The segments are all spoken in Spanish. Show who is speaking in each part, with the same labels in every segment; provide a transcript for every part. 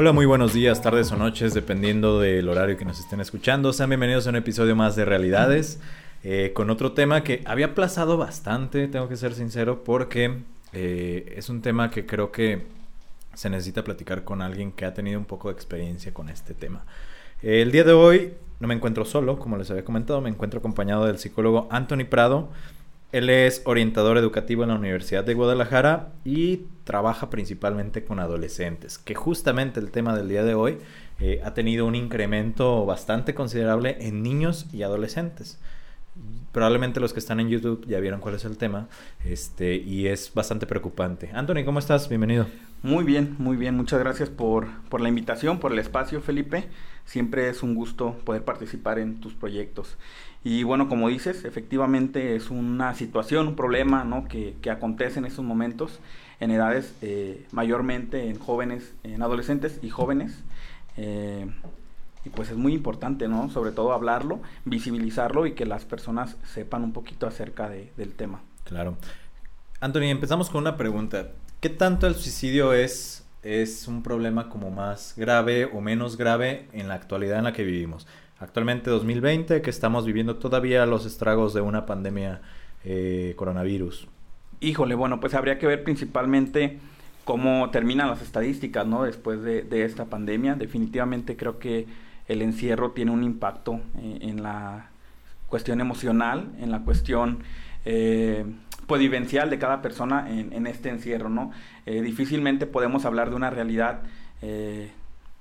Speaker 1: Hola, muy buenos días, tardes o noches, dependiendo del horario que nos estén escuchando. Sean bienvenidos a un episodio más de Realidades, eh, con otro tema que había aplazado bastante, tengo que ser sincero, porque eh, es un tema que creo que se necesita platicar con alguien que ha tenido un poco de experiencia con este tema. el día de hoy no me encuentro solo, como les había comentado, me encuentro acompañado del psicólogo Anthony Prado. Él es orientador educativo en la Universidad de Guadalajara y trabaja principalmente con adolescentes, que justamente el tema del día de hoy eh, ha tenido un incremento bastante considerable en niños y adolescentes. Probablemente los que están en YouTube ya vieron cuál es el tema este, y es bastante preocupante. Anthony, ¿cómo estás? Bienvenido.
Speaker 2: Muy bien, muy bien. Muchas gracias por, por la invitación, por el espacio, Felipe. Siempre es un gusto poder participar en tus proyectos. Y bueno, como dices, efectivamente es una situación, un problema ¿no? que, que acontece en estos momentos en edades eh, mayormente en jóvenes, en adolescentes y jóvenes. Eh, y pues es muy importante, ¿no? Sobre todo hablarlo, visibilizarlo y que las personas sepan un poquito acerca de, del tema.
Speaker 1: Claro. Anthony, empezamos con una pregunta. ¿Qué tanto el suicidio es, es un problema como más grave o menos grave en la actualidad en la que vivimos? Actualmente 2020, que estamos viviendo todavía los estragos de una pandemia eh, coronavirus.
Speaker 2: Híjole, bueno, pues habría que ver principalmente cómo terminan las estadísticas, ¿no? Después de, esta pandemia. Definitivamente creo que el encierro tiene un impacto eh, en la cuestión emocional, en la cuestión eh, pues, vivencial de cada persona en, este encierro, ¿no? Eh, difícilmente podemos hablar de una realidad eh,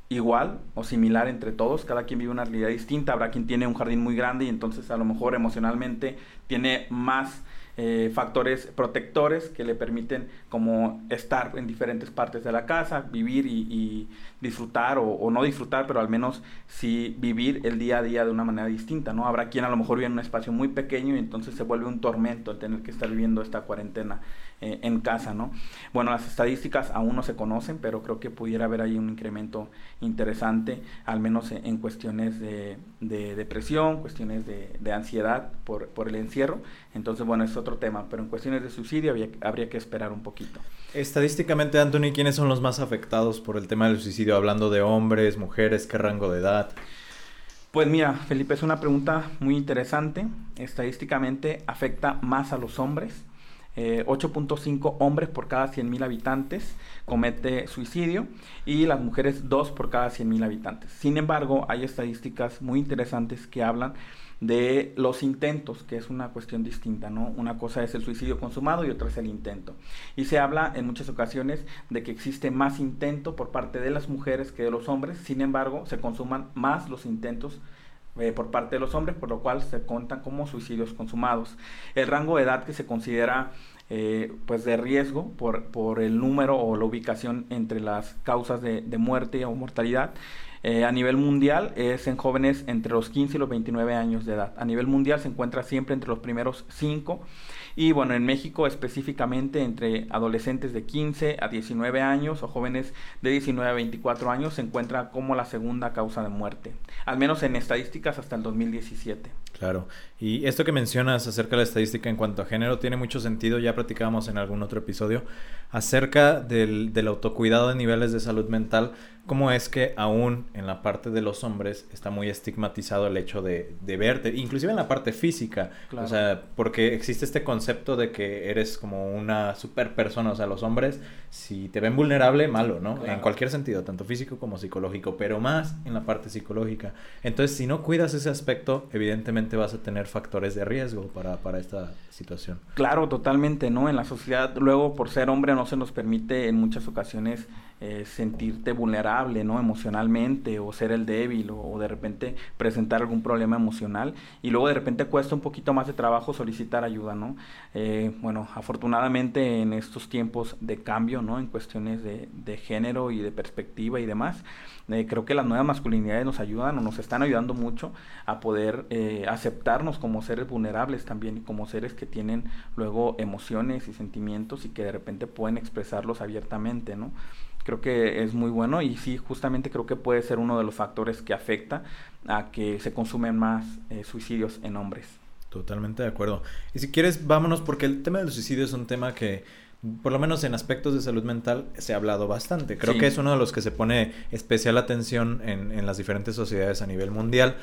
Speaker 2: igual o similar entre todos, cada quien vive una realidad distinta, habrá quien tiene un jardín muy grande y entonces a lo mejor emocionalmente tiene más eh, factores protectores que le permiten como estar en diferentes partes de la casa, vivir y, disfrutar o, no disfrutar, pero al menos sí vivir el día a día de una manera distinta, ¿no? Habrá quien a lo mejor vive en un espacio muy pequeño y entonces se vuelve un tormento el tener que estar viviendo esta cuarentena eh, en casa, ¿no? Bueno, las estadísticas aún no se conocen, pero creo que pudiera haber ahí un incremento interesante, al menos en, cuestiones de, depresión, cuestiones de, ansiedad por, por el encierro. Entonces, bueno, es otro tema, pero en cuestiones de suicidio habría que esperar un poquito.
Speaker 1: Estadísticamente, Anthony, ¿quiénes son los más afectados por el tema del suicidio? Hablando de hombres, mujeres, ¿qué rango de edad?
Speaker 2: Pues mira, Felipe, es una pregunta muy interesante. Estadísticamente afecta más a los hombres. 8.5 eh, hombres por cada 100.000 habitantes comete suicidio y las mujeres 2 por cada 100.000 habitantes. Sin embargo, hay estadísticas muy interesantes que hablan de los intentos, que es una cuestión distinta, ¿no? Una cosa es el suicidio consumado y otra es el intento. Y se habla en muchas ocasiones de que existe más intento por parte de las mujeres que de los hombres, sin embargo, se consuman más los intentos eh, por parte de los hombres, por lo cual se cuentan como suicidios consumados. El rango de edad que se considera eh, pues de riesgo por, por, el número o la ubicación entre las causas de, de muerte o mortalidad eh, a nivel mundial es en jóvenes entre los 15 y los 29 años de edad. A nivel mundial se encuentra siempre entre los primeros 5 y bueno, en México específicamente entre adolescentes de 15 a 19 años o jóvenes de 19 a 24 años se encuentra como la segunda causa de muerte, al menos en estadísticas hasta el 2017.
Speaker 1: Claro, y esto que mencionas acerca de la estadística en cuanto a género tiene mucho sentido, ya platicábamos en algún otro episodio, acerca del, del autocuidado de niveles de salud mental cómo es que aún en la parte de los hombres está muy estigmatizado el hecho de, de verte, inclusive en la parte física, o sea, porque existe este concepto de que eres como una super persona, o sea, los hombres, si te ven vulnerable, malo, ¿no? En cualquier sentido, tanto físico como psicológico, pero más en la parte psicológica. Entonces, si no cuidas ese aspecto, evidentemente vas a tener factores de riesgo para, para esta situación.
Speaker 2: Claro, totalmente, ¿no? En la sociedad, luego, por ser hombre, no se nos permite en muchas ocasiones eh, sentirte vulnerable, ¿no? Emocionalmente o ser el débil o, de repente presentar algún problema emocional y luego de repente cuesta un poquito más de trabajo solicitar ayuda, ¿no? Eh, bueno, afortunadamente en estos tiempos de cambio, ¿no? En cuestiones de, género y de perspectiva y demás, eh, creo que las nuevas masculinidades nos ayudan o nos están ayudando mucho a poder aceptarnos como seres vulnerables también y como seres que tienen luego emociones y sentimientos y que de repente pueden expresarlos abiertamente, ¿no? Creo que es muy bueno y sí, justamente creo que puede ser uno de los factores que afecta a que se consumen más eh, suicidios en hombres.
Speaker 1: Totalmente de acuerdo. Y si quieres, vámonos porque el tema del suicidio es un tema que por lo menos en aspectos de salud mental se ha hablado bastante. Creo que es uno de los que se pone especial atención en, en, las diferentes sociedades a nivel mundial.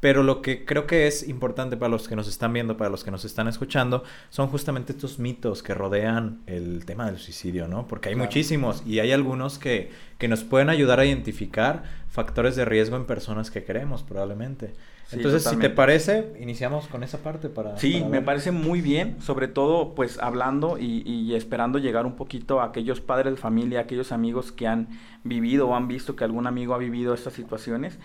Speaker 1: Pero lo que creo que es importante para los que nos están viendo, para los que nos están escuchando, son justamente estos mitos que rodean el tema del suicidio, ¿no? Porque hay muchísimos y hay algunos que, que, nos pueden ayudar a identificar factores de riesgo en personas que queremos, probablemente. Entonces, si te parece, iniciamos con esa parte para...
Speaker 2: Sí, me parece muy bien, sobre todo pues hablando y, y, esperando llegar un poquito a aquellos padres de familia, aquellos amigos que han vivido o han visto que algún amigo ha vivido estas situaciones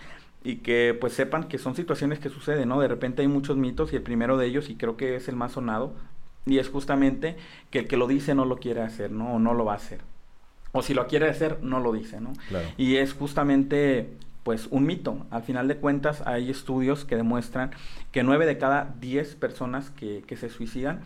Speaker 2: y que pues sepan que son situaciones que suceden, ¿no? De repente hay muchos mitos y el primero de ellos, y creo que es el más sonado, y es justamente que el que lo dice no lo quiere hacer, ¿no? O no lo va a hacer. O si lo quiere hacer, no lo dice, ¿no? Y es justamente pues un mito. Al final de cuentas hay estudios que demuestran que nueve de cada diez personas que, que se suicidan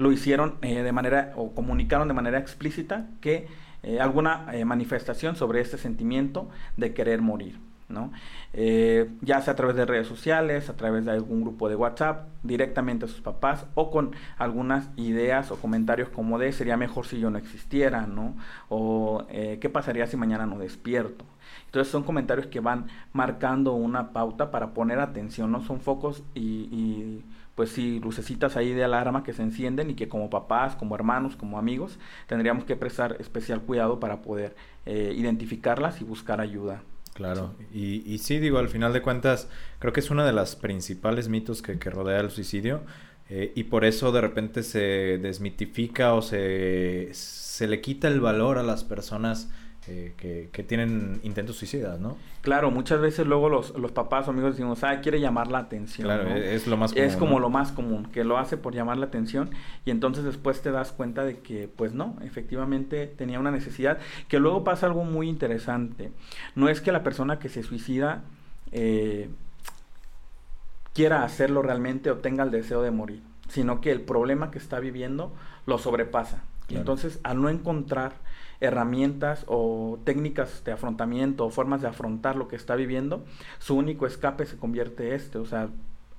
Speaker 2: lo hicieron eh, de manera o comunicaron de manera explícita que eh, alguna eh, manifestación sobre este sentimiento de querer morir. ¿No? Eh, ya sea a través de redes sociales, a través de algún grupo de WhatsApp, directamente a sus papás o con algunas ideas o comentarios como de sería mejor si yo no existiera, ¿no? O eh, qué pasaría si mañana no despierto. Entonces son comentarios que van marcando una pauta para poner atención, ¿no? Son focos y, pues sí, lucecitas ahí de alarma que se encienden y que como papás, como hermanos, como amigos, tendríamos que prestar especial cuidado para poder eh, identificarlas y buscar ayuda.
Speaker 1: Claro, y, y sí, digo, al final de cuentas, creo que es uno de los principales mitos que, que rodea el suicidio eh, y por eso de repente se desmitifica o se, se le quita el valor a las personas eh, que, que, tienen intentos suicidas, ¿no?
Speaker 2: Claro, muchas veces luego los, los papás o amigos decimos, ah, quiere llamar la atención.
Speaker 1: Claro, es lo más común.
Speaker 2: Es como lo más común, que lo hace por llamar la atención y entonces después te das cuenta de que, pues no, efectivamente tenía una necesidad. Que luego pasa algo muy interesante. No es que la persona que se suicida eh, quiera hacerlo realmente o tenga el deseo de morir, sino que el problema que está viviendo lo sobrepasa. Y entonces, al no encontrar herramientas o técnicas de afrontamiento o formas de afrontar lo que está viviendo, su único escape se convierte este, o sea,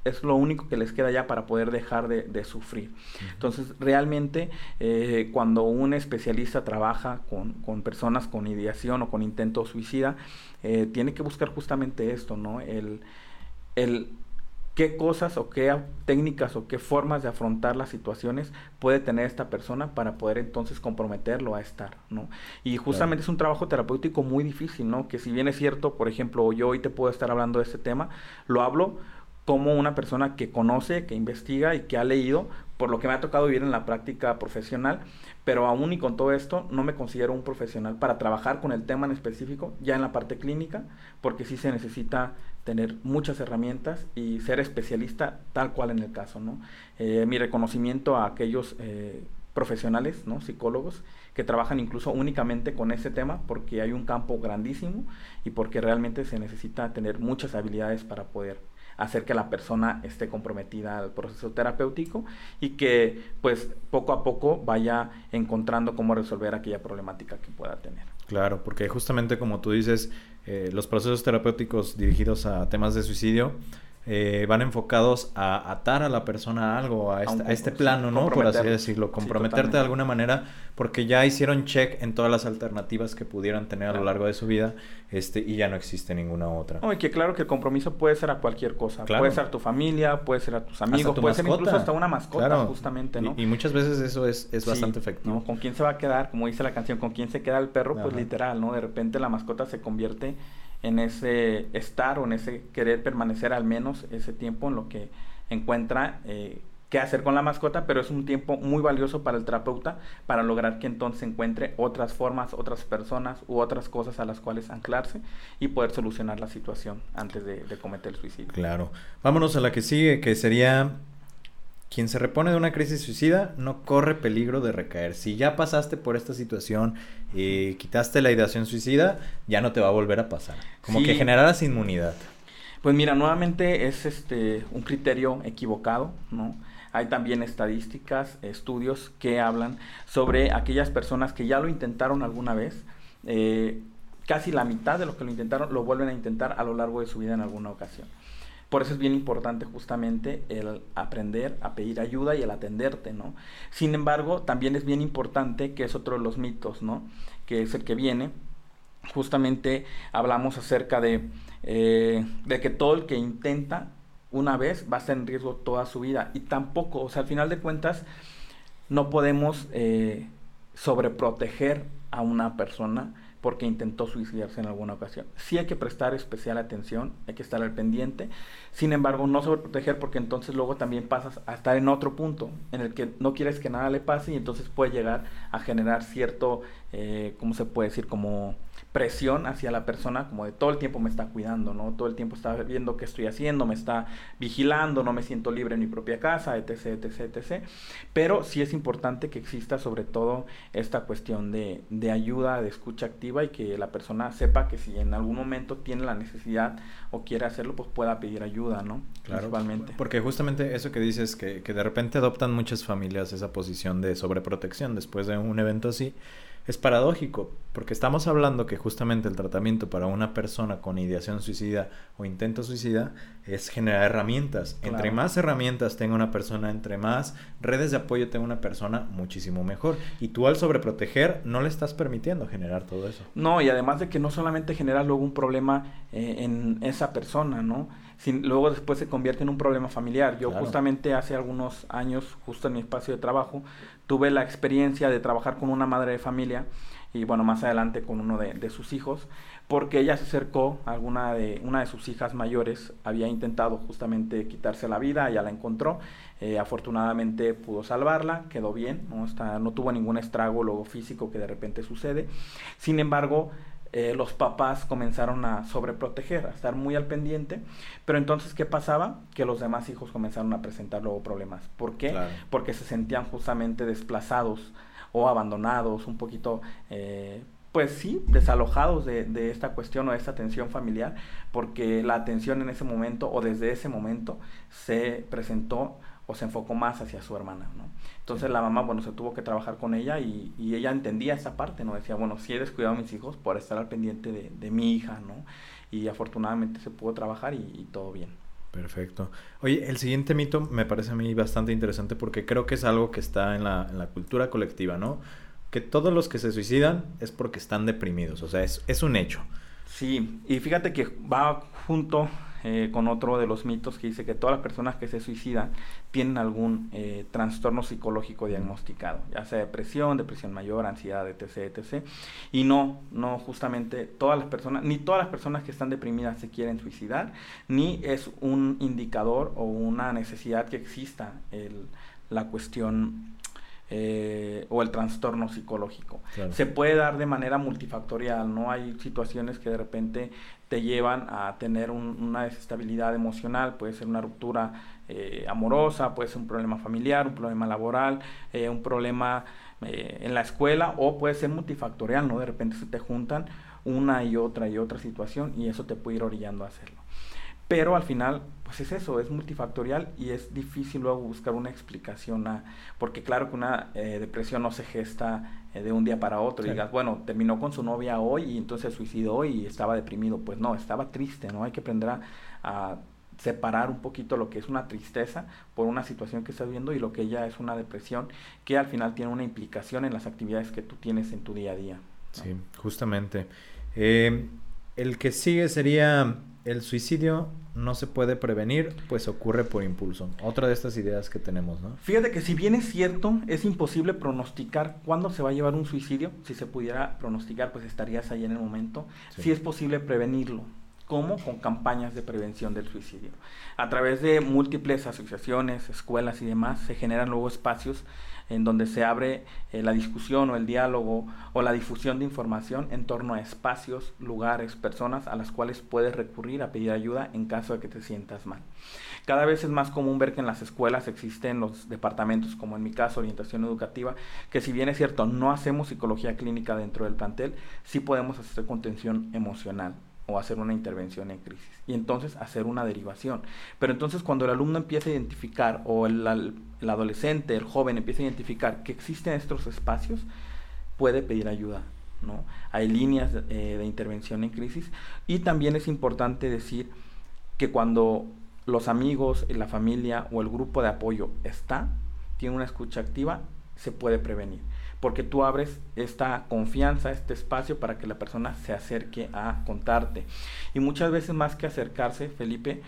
Speaker 2: es lo único que les queda ya para poder dejar de, sufrir. Entonces, realmente, eh, cuando un especialista trabaja con, con, personas con ideación o con intento suicida, eh, tiene que buscar justamente esto, ¿no? El, el qué cosas o qué técnicas o qué formas de afrontar las situaciones puede tener esta persona para poder entonces comprometerlo a estar, ¿no? Y justamente es un trabajo terapéutico muy difícil, ¿no? Que si bien es cierto, por ejemplo, yo hoy te puedo estar hablando de este tema, lo hablo como una persona que conoce, que investiga y que ha leído, por lo que me ha tocado vivir en la práctica profesional, pero aún y con todo esto no me considero un profesional para trabajar con el tema en específico, ya en la parte clínica, porque sí se necesita tener muchas herramientas y ser especialista tal cual en el caso, ¿no? Eh, mi reconocimiento a aquellos eh, profesionales, ¿no? Psicólogos que trabajan incluso únicamente con ese tema porque hay un campo grandísimo y porque realmente se necesita tener muchas habilidades para poder hacer que la persona esté comprometida al proceso terapéutico y que pues poco a poco vaya encontrando cómo resolver aquella problemática que pueda tener.
Speaker 1: Claro, porque justamente como tú dices, eh, los procesos terapéuticos dirigidos a temas de suicidio eh, van enfocados a atar a la persona a algo, a, este, este plano, ¿no? Por así decirlo, comprometerte de alguna manera, porque ya hicieron check en todas las alternativas que pudieran tener a lo largo de su vida, este, y ya no existe ninguna otra.
Speaker 2: No, y que claro que el compromiso puede ser a cualquier cosa, puede ser a tu familia, puede ser a tus amigos, puede ser incluso hasta una mascota, justamente, ¿no?
Speaker 1: Y, muchas veces eso es, es bastante efectivo.
Speaker 2: ¿Con quién se va a quedar? Como dice la canción, ¿con quién se queda el perro? Pues literal, ¿no? De repente la mascota se convierte en ese estar o en ese querer permanecer al menos ese tiempo en lo que encuentra eh, qué hacer con la mascota, pero es un tiempo muy valioso para el terapeuta para lograr que entonces encuentre otras formas, otras personas u otras cosas a las cuales anclarse y poder solucionar la situación antes de, de cometer el suicidio.
Speaker 1: Claro. Vámonos a la que sigue, que sería quien se repone de una crisis suicida no corre peligro de recaer. Si ya pasaste por esta situación y quitaste la ideación suicida, ya no te va a volver a pasar. Como que generarás inmunidad.
Speaker 2: Pues mira, nuevamente es este un criterio equivocado, ¿no? Hay también estadísticas, estudios que hablan sobre aquellas personas que ya lo intentaron alguna vez. Eh, casi la mitad de los que lo intentaron lo vuelven a intentar a lo largo de su vida en alguna ocasión. Por eso es bien importante justamente el aprender a pedir ayuda y el atenderte, ¿no? Sin embargo, también es bien importante, que es otro de los mitos, ¿no? Que es el que viene. Justamente hablamos acerca de, eh, de que todo el que intenta una vez va a estar en riesgo toda su vida. Y tampoco, o sea, al final de cuentas, no podemos eh, sobreproteger a una persona porque intentó suicidarse en alguna ocasión. Sí hay que prestar especial atención, hay que estar al pendiente, sin embargo no sobreproteger porque entonces luego también pasas a estar en otro punto en el que no quieres que nada le pase y entonces puede llegar a generar cierto, eh, ¿cómo se puede decir? Como presión hacia la persona, como de todo el tiempo me está cuidando, ¿no? Todo el tiempo está viendo qué estoy haciendo, me está vigilando, no me siento libre en mi propia casa, etc, etc, etc. Pero sí es importante que exista sobre todo esta cuestión de, de ayuda, de escucha activa y que la persona sepa que si en algún momento tiene la necesidad o quiere hacerlo, pues pueda pedir ayuda, ¿no?
Speaker 1: Claro. Porque justamente eso que dices, que, que de repente adoptan muchas familias esa posición de sobreprotección después de un evento así es paradójico, porque estamos hablando que justamente el tratamiento para una persona con ideación suicida o intento suicida es generar herramientas. Entre más herramientas tenga una persona, entre más redes de apoyo tenga una persona, muchísimo mejor. Y tú al sobreproteger no le estás permitiendo generar todo eso.
Speaker 2: No, y además de que no solamente genera luego un problema eh, en esa persona, ¿no? Sin, luego después se convierte en un problema familiar. Yo justamente hace algunos años, justo en mi espacio de trabajo, tuve la experiencia de trabajar con una madre de familia y bueno, más adelante con uno de, sus hijos, porque ella se acercó, alguna de, una de sus hijas mayores había intentado justamente quitarse la vida, ella la encontró, eh, afortunadamente pudo salvarla, quedó bien, no, Está, no tuvo ningún estrago luego físico que de repente sucede, sin embargo, eh, los papás comenzaron a sobreproteger, a estar muy al pendiente, pero entonces, ¿qué pasaba? Que los demás hijos comenzaron a presentar luego problemas. ¿Por qué? Porque se sentían justamente desplazados o abandonados, un poquito, eh, pues sí, desalojados de, de, esta cuestión o de esta atención familiar, porque la atención en ese momento o desde ese momento se presentó o se enfocó más hacia su hermana, ¿no? Entonces la mamá, bueno, se tuvo que trabajar con ella y, y, ella entendía esa parte, ¿no? Decía, bueno, sí he descuidado mis hijos por estar al pendiente de, mi hija, ¿no? Y afortunadamente se pudo trabajar y, todo bien.
Speaker 1: Perfecto. Oye, el siguiente mito me parece a mí bastante interesante porque creo que es algo que está en la, en la cultura colectiva, ¿no? Que todos los que se suicidan es porque están deprimidos, o sea, es, es un hecho.
Speaker 2: Sí, y fíjate que va junto eh, con otro de los mitos que dice que todas las personas que se suicidan tienen algún eh, trastorno psicológico diagnosticado, ya sea depresión, depresión mayor, ansiedad, etc, etc. Y no, no justamente todas las personas, ni todas las personas que están deprimidas se quieren suicidar, ni es un indicador o una necesidad que exista el, la cuestión eh, o el trastorno psicológico. Se puede dar de manera multifactorial, ¿no? Hay situaciones que de repente te llevan a tener una desestabilidad emocional, puede ser una ruptura eh, amorosa, puede ser un problema familiar, un problema laboral, eh, un problema en la escuela o puede ser multifactorial, ¿no? De repente se te juntan una y otra y otra situación y eso te puede ir orillando a hacerlo. Pero al final, pues es eso, es multifactorial y es difícil luego buscar una explicación, a, porque claro que una eh, depresión no se gesta eh, de un día para otro. Y digas, bueno, terminó con su novia hoy y entonces se suicidó y estaba deprimido. Pues no, estaba triste, ¿no? Hay que aprender a, separar un poquito lo que es una tristeza por una situación que estás viendo y lo que ya es una depresión que al final tiene una implicación en las actividades que tú tienes en tu día a día.
Speaker 1: Sí, justamente. Eh, el que sigue sería el suicidio no se puede prevenir, pues ocurre por impulso. Otra de estas ideas que tenemos, ¿no?
Speaker 2: Fíjate que si bien es cierto, es imposible pronosticar cuándo se va a llevar un suicidio. Si se pudiera pronosticar, pues estarías ahí en el momento. Si es posible prevenirlo. Como con campañas de prevención del suicidio. A través de múltiples asociaciones, escuelas y demás, se generan luego espacios en donde se abre eh, la discusión o el diálogo o la difusión de información en torno a espacios, lugares, personas a las cuales puedes recurrir a pedir ayuda en caso de que te sientas mal. Cada vez es más común ver que en las escuelas existen los departamentos, como en mi caso, orientación educativa, que si bien es cierto, no hacemos psicología clínica dentro del plantel, sí podemos hacer contención emocional o hacer una intervención en crisis y entonces hacer una derivación. Pero entonces cuando el alumno empieza a identificar o el, adolescente, el joven empieza a identificar que existen estos espacios, puede pedir ayuda. ¿no? Hay líneas eh, de intervención en crisis y también es importante decir que cuando los amigos, la familia o el grupo de apoyo está, tiene una escucha activa, se puede prevenir. Porque tú abres esta confianza, este espacio para que la persona se acerque a contarte. Y muchas veces más que acercarse, Felipe,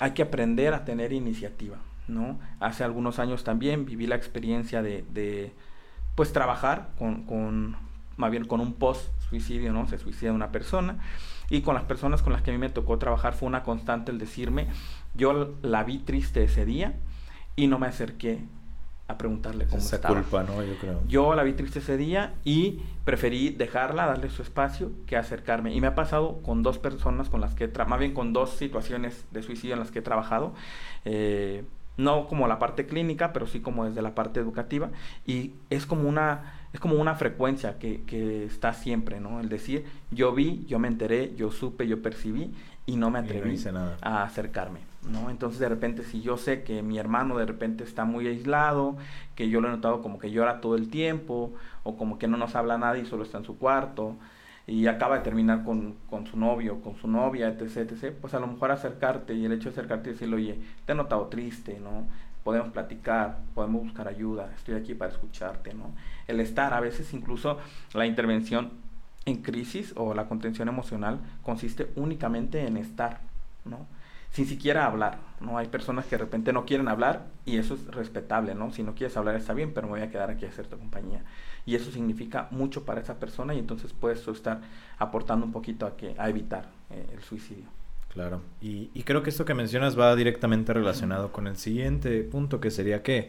Speaker 2: hay que aprender a tener iniciativa, ¿no? Hace algunos años también viví la experiencia de, pues trabajar con, más bien con un post suicidio, ¿no? Se suicida una persona y con las personas con las que a mí me tocó trabajar fue una constante el decirme, yo la vi triste ese día y no me acerqué a preguntarle cómo Esa culpa, ¿no? Yo creo. Yo la vi triste ese día y preferí dejarla, darle su espacio, que acercarme. Y me ha pasado con dos personas con las que, he más bien con dos situaciones de suicidio en las que he trabajado. Eh, no como la parte clínica, pero sí como desde la parte educativa, y es como una, es como una frecuencia que, que está siempre, ¿no? El decir, yo vi, yo me enteré, yo supe, yo percibí, y no me atreví a acercarme, ¿no? Entonces de repente si yo sé que mi hermano de repente está muy aislado, que yo lo he notado como que llora todo el tiempo, o como que no nos habla nadie y solo está en su cuarto, y acaba de terminar con, con, su novio, con su novia, etc, etc, pues a lo mejor acercarte y el hecho de acercarte y decirle, oye, te he notado triste, ¿no? Podemos platicar, podemos buscar ayuda, estoy aquí para escucharte, ¿no? El estar, a veces incluso la intervención en crisis o la contención emocional consiste únicamente en estar, ¿no? Sin siquiera hablar, ¿no? Hay personas que de repente no quieren hablar y eso es respetable, ¿no? Si no quieres hablar está bien, pero me voy a quedar aquí a hacer tu compañía y eso significa mucho para esa persona y entonces puedes estar aportando un poquito a, que, a evitar eh, el suicidio.
Speaker 1: Claro, y, creo que esto que mencionas va directamente relacionado con el siguiente punto, que sería que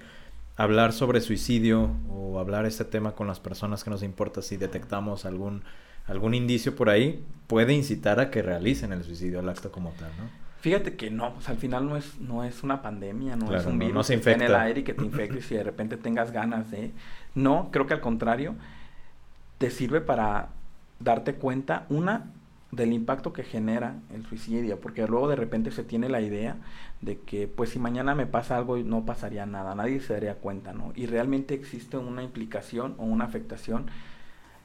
Speaker 1: hablar sobre suicidio o hablar este tema con las personas que nos importa si detectamos algún, algún indicio por ahí, puede incitar a que realicen el suicidio, el acto como tal, ¿no?
Speaker 2: Fíjate que no, pues al final no es, no es una pandemia, no es un virus que esté en el aire y que te infectes y de repente tengas ganas de... No, creo que al contrario, te sirve para darte cuenta, una, del impacto que genera el suicidio, porque luego de repente se tiene la idea de que pues si mañana me pasa algo no pasaría nada, nadie se daría cuenta, ¿no? Y realmente existe una implicación o una afectación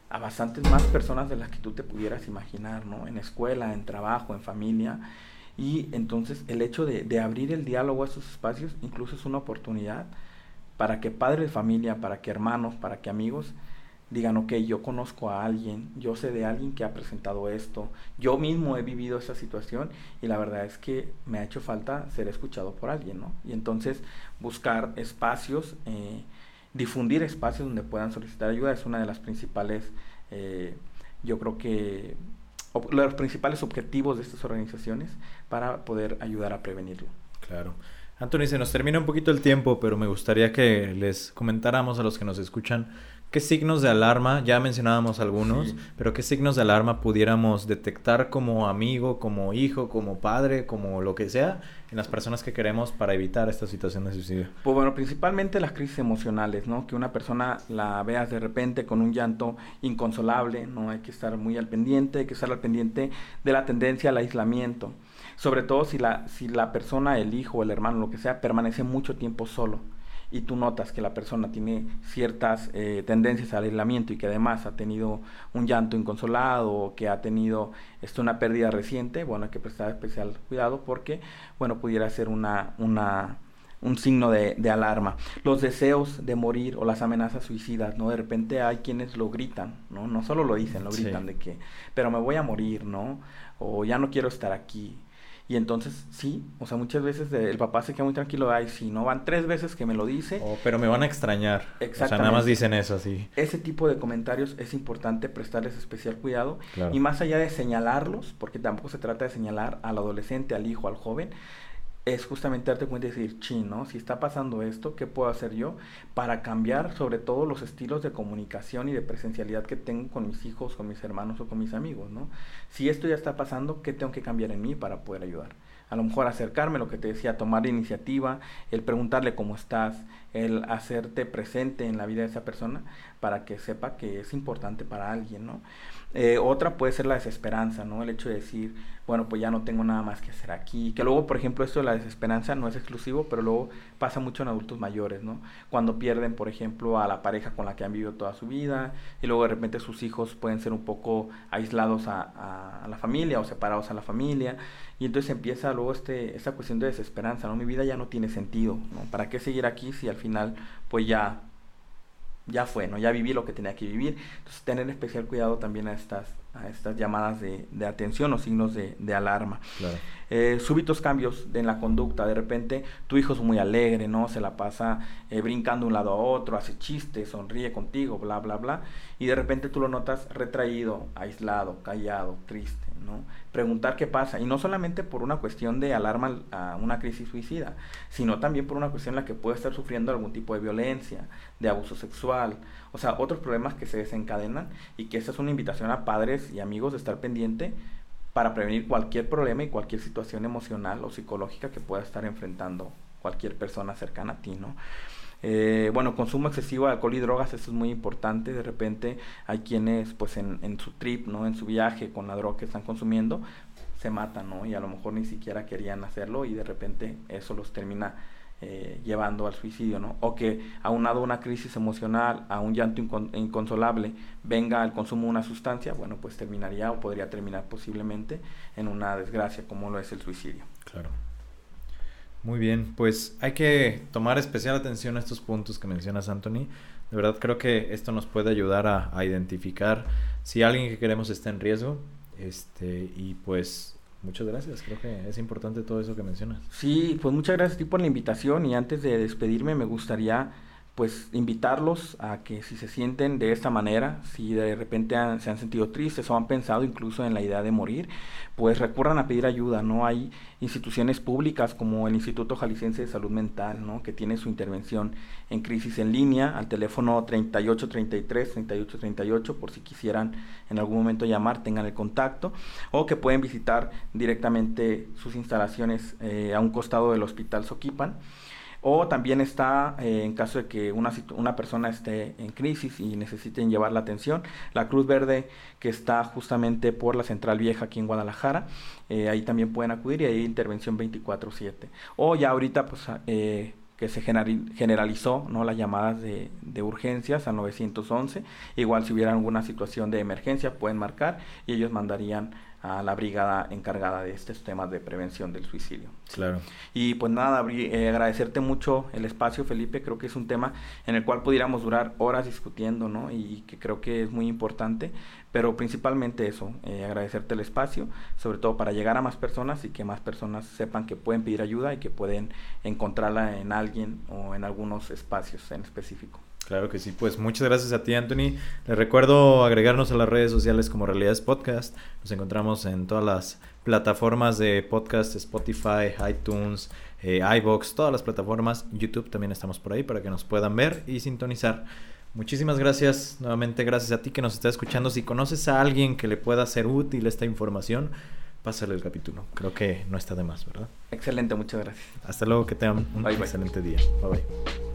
Speaker 2: a bastantes más personas de las que tú te pudieras imaginar, ¿no? En escuela, en trabajo, en familia. Y entonces el hecho de, abrir el diálogo a esos espacios incluso es una oportunidad para que padres de familia, para que hermanos, para que amigos digan, ok, yo conozco a alguien, yo sé de alguien que ha presentado esto, yo mismo he vivido esa situación y la verdad es que me ha hecho falta ser escuchado por alguien, ¿no? Y entonces buscar espacios, eh, difundir espacios donde puedan solicitar ayuda es una de las principales, eh, yo creo que los principales objetivos de estas organizaciones para poder ayudar a prevenirlo.
Speaker 1: Claro. Anthony, se nos termina un poquito el tiempo, pero me gustaría que les comentáramos a los que nos escuchan qué signos de alarma, ya mencionábamos algunos, pero qué signos de alarma pudiéramos detectar como amigo, como hijo, como padre, como lo que sea, en las personas que queremos para evitar esta situación de suicidio.
Speaker 2: Pues bueno, principalmente las crisis emocionales, ¿no? Que una persona la veas de repente con un llanto inconsolable, ¿no? Hay que estar muy al pendiente, hay que estar al pendiente de la tendencia al aislamiento. Sobre todo si la, si la persona, el hijo, el hermano, lo que sea, permanece mucho tiempo solo y tú notas que la persona tiene ciertas eh, tendencias al aislamiento y que además ha tenido un llanto inconsolado o que ha tenido esto, una pérdida reciente, bueno, hay que prestar especial cuidado porque, bueno, pudiera ser una, una, un signo de, de, alarma. Los deseos de morir o las amenazas suicidas, ¿no? De repente hay quienes lo gritan, ¿no? No solo lo dicen, lo gritan de que, pero me voy a morir, ¿no? O ya no quiero estar aquí. Y entonces, sí, o sea, muchas veces el papá se queda muy tranquilo, ay, si no van tres veces que me lo dice.
Speaker 1: Oh, pero me van a extrañar. Exactamente. O sea, nada más dicen eso, así.
Speaker 2: Ese tipo de comentarios es importante prestarles especial cuidado. Y más allá de señalarlos, porque tampoco se trata de señalar al adolescente, al hijo, al joven, es justamente darte cuenta y decir, chino, Si está pasando esto, ¿qué puedo hacer yo para cambiar sobre todo los estilos de comunicación y de presencialidad que tengo con mis hijos, con mis hermanos o con mis amigos, ¿no? Si esto ya está pasando, ¿qué tengo que cambiar en mí para poder ayudar? A lo mejor acercarme, lo que te decía, tomar iniciativa, el preguntarle cómo estás, el hacerte presente en la vida de esa persona para que sepa que es importante para alguien, ¿no? Eh, otra puede ser la desesperanza, ¿no? El hecho de decir, bueno, pues ya no tengo nada más que hacer aquí. Que luego, por ejemplo, esto de la desesperanza no es exclusivo, pero luego pasa mucho en adultos mayores, ¿no? Cuando pierden, por ejemplo, a la pareja con la que han vivido toda su vida y luego de repente sus hijos pueden ser un poco aislados a, a la familia o separados a la familia. Y entonces empieza luego este, esta cuestión de desesperanza, ¿no? Mi vida ya no tiene sentido, ¿no? ¿Para qué seguir aquí si al final, pues ya ya fue, ¿no? Ya viví lo que tenía que vivir. Entonces, tener especial cuidado también a estas, a estas llamadas de, de atención o signos de, de alarma. Eh, súbitos cambios en la conducta. De repente, tu hijo es muy alegre, ¿no? Se la pasa eh, brincando de un lado a otro, hace chistes, sonríe contigo, bla, bla, bla. Y de repente tú lo notas retraído, aislado, callado, triste, ¿no? Preguntar qué pasa. Y no solamente por una cuestión de alarma a una crisis suicida, sino también por una cuestión en la que puede estar sufriendo algún tipo de violencia, de abuso sexual, o sea, otros problemas que se desencadenan y que esa es una invitación a padres y amigos de estar pendiente para prevenir cualquier problema y cualquier situación emocional o psicológica que pueda estar enfrentando cualquier persona cercana a ti, ¿no? Eh, bueno, consumo excesivo de alcohol y drogas, eso es muy importante. De repente hay quienes, pues en, en, su trip, ¿no? En su viaje con la droga que están consumiendo, se matan, ¿no? Y a lo mejor ni siquiera querían hacerlo y de repente eso los termina eh, llevando al suicidio, ¿no? O que aunado a una crisis emocional, a un llanto inconsolable, venga el consumo de una sustancia, bueno, pues terminaría o podría terminar posiblemente en una desgracia como lo es el suicidio.
Speaker 1: Claro. Muy bien, pues hay que tomar especial atención a estos puntos que mencionas, Anthony. De verdad creo que esto nos puede ayudar a, a identificar si alguien que queremos está en riesgo, este, y pues Muchas gracias, creo que es importante todo eso que mencionas.
Speaker 2: Sí, pues muchas gracias a ti por la invitación y antes de despedirme me gustaría pues invitarlos a que si se sienten de esta manera, si de repente se han sentido tristes o han pensado incluso en la idea de morir, pues recurran a pedir ayuda, ¿no? Hay instituciones públicas como el Instituto Jalisciense de Salud Mental, ¿no? Que tiene su intervención en crisis en línea al teléfono 3833 3838 por si quisieran en algún momento llamar, tengan el contacto, o que pueden visitar directamente sus instalaciones eh, a un costado del Hospital Soquipan. O también está, eh, en caso de que una, una persona esté en crisis y necesiten llevar la atención, la Cruz Verde que está justamente por la Central Vieja aquí en Guadalajara, eh, ahí también pueden acudir y hay intervención 24/7. O ya ahorita, pues... Eh, que se generalizó ¿no? las llamadas de, de, urgencias al 911. Igual si hubiera alguna situación de emergencia pueden marcar y ellos mandarían a la brigada encargada de estos temas de prevención del suicidio.
Speaker 1: Claro.
Speaker 2: Y pues nada, eh, agradecerte mucho el espacio, Felipe. Creo que es un tema en el cual pudiéramos durar horas discutiendo, ¿no? Y que creo que es muy importante. Pero principalmente eso, eh, agradecerte el espacio, sobre todo para llegar a más personas y que más personas sepan que pueden pedir ayuda y que pueden encontrarla en alguien o en algunos espacios en específico.
Speaker 1: Claro que sí, pues muchas gracias a ti Anthony. Les recuerdo agregarnos a las redes sociales como Realidades Podcast. Nos encontramos en todas las plataformas de podcast, Spotify, iTunes, eh, iBox, todas las plataformas. YouTube también estamos por ahí para que nos puedan ver y sintonizar. Muchísimas gracias, nuevamente gracias a ti que nos está escuchando. Si conoces a alguien que le pueda ser útil esta información, pásale el capítulo. Creo que no está de más, ¿verdad?
Speaker 2: Excelente, muchas gracias.
Speaker 1: Hasta luego, que tengan un excelente día. Bye bye.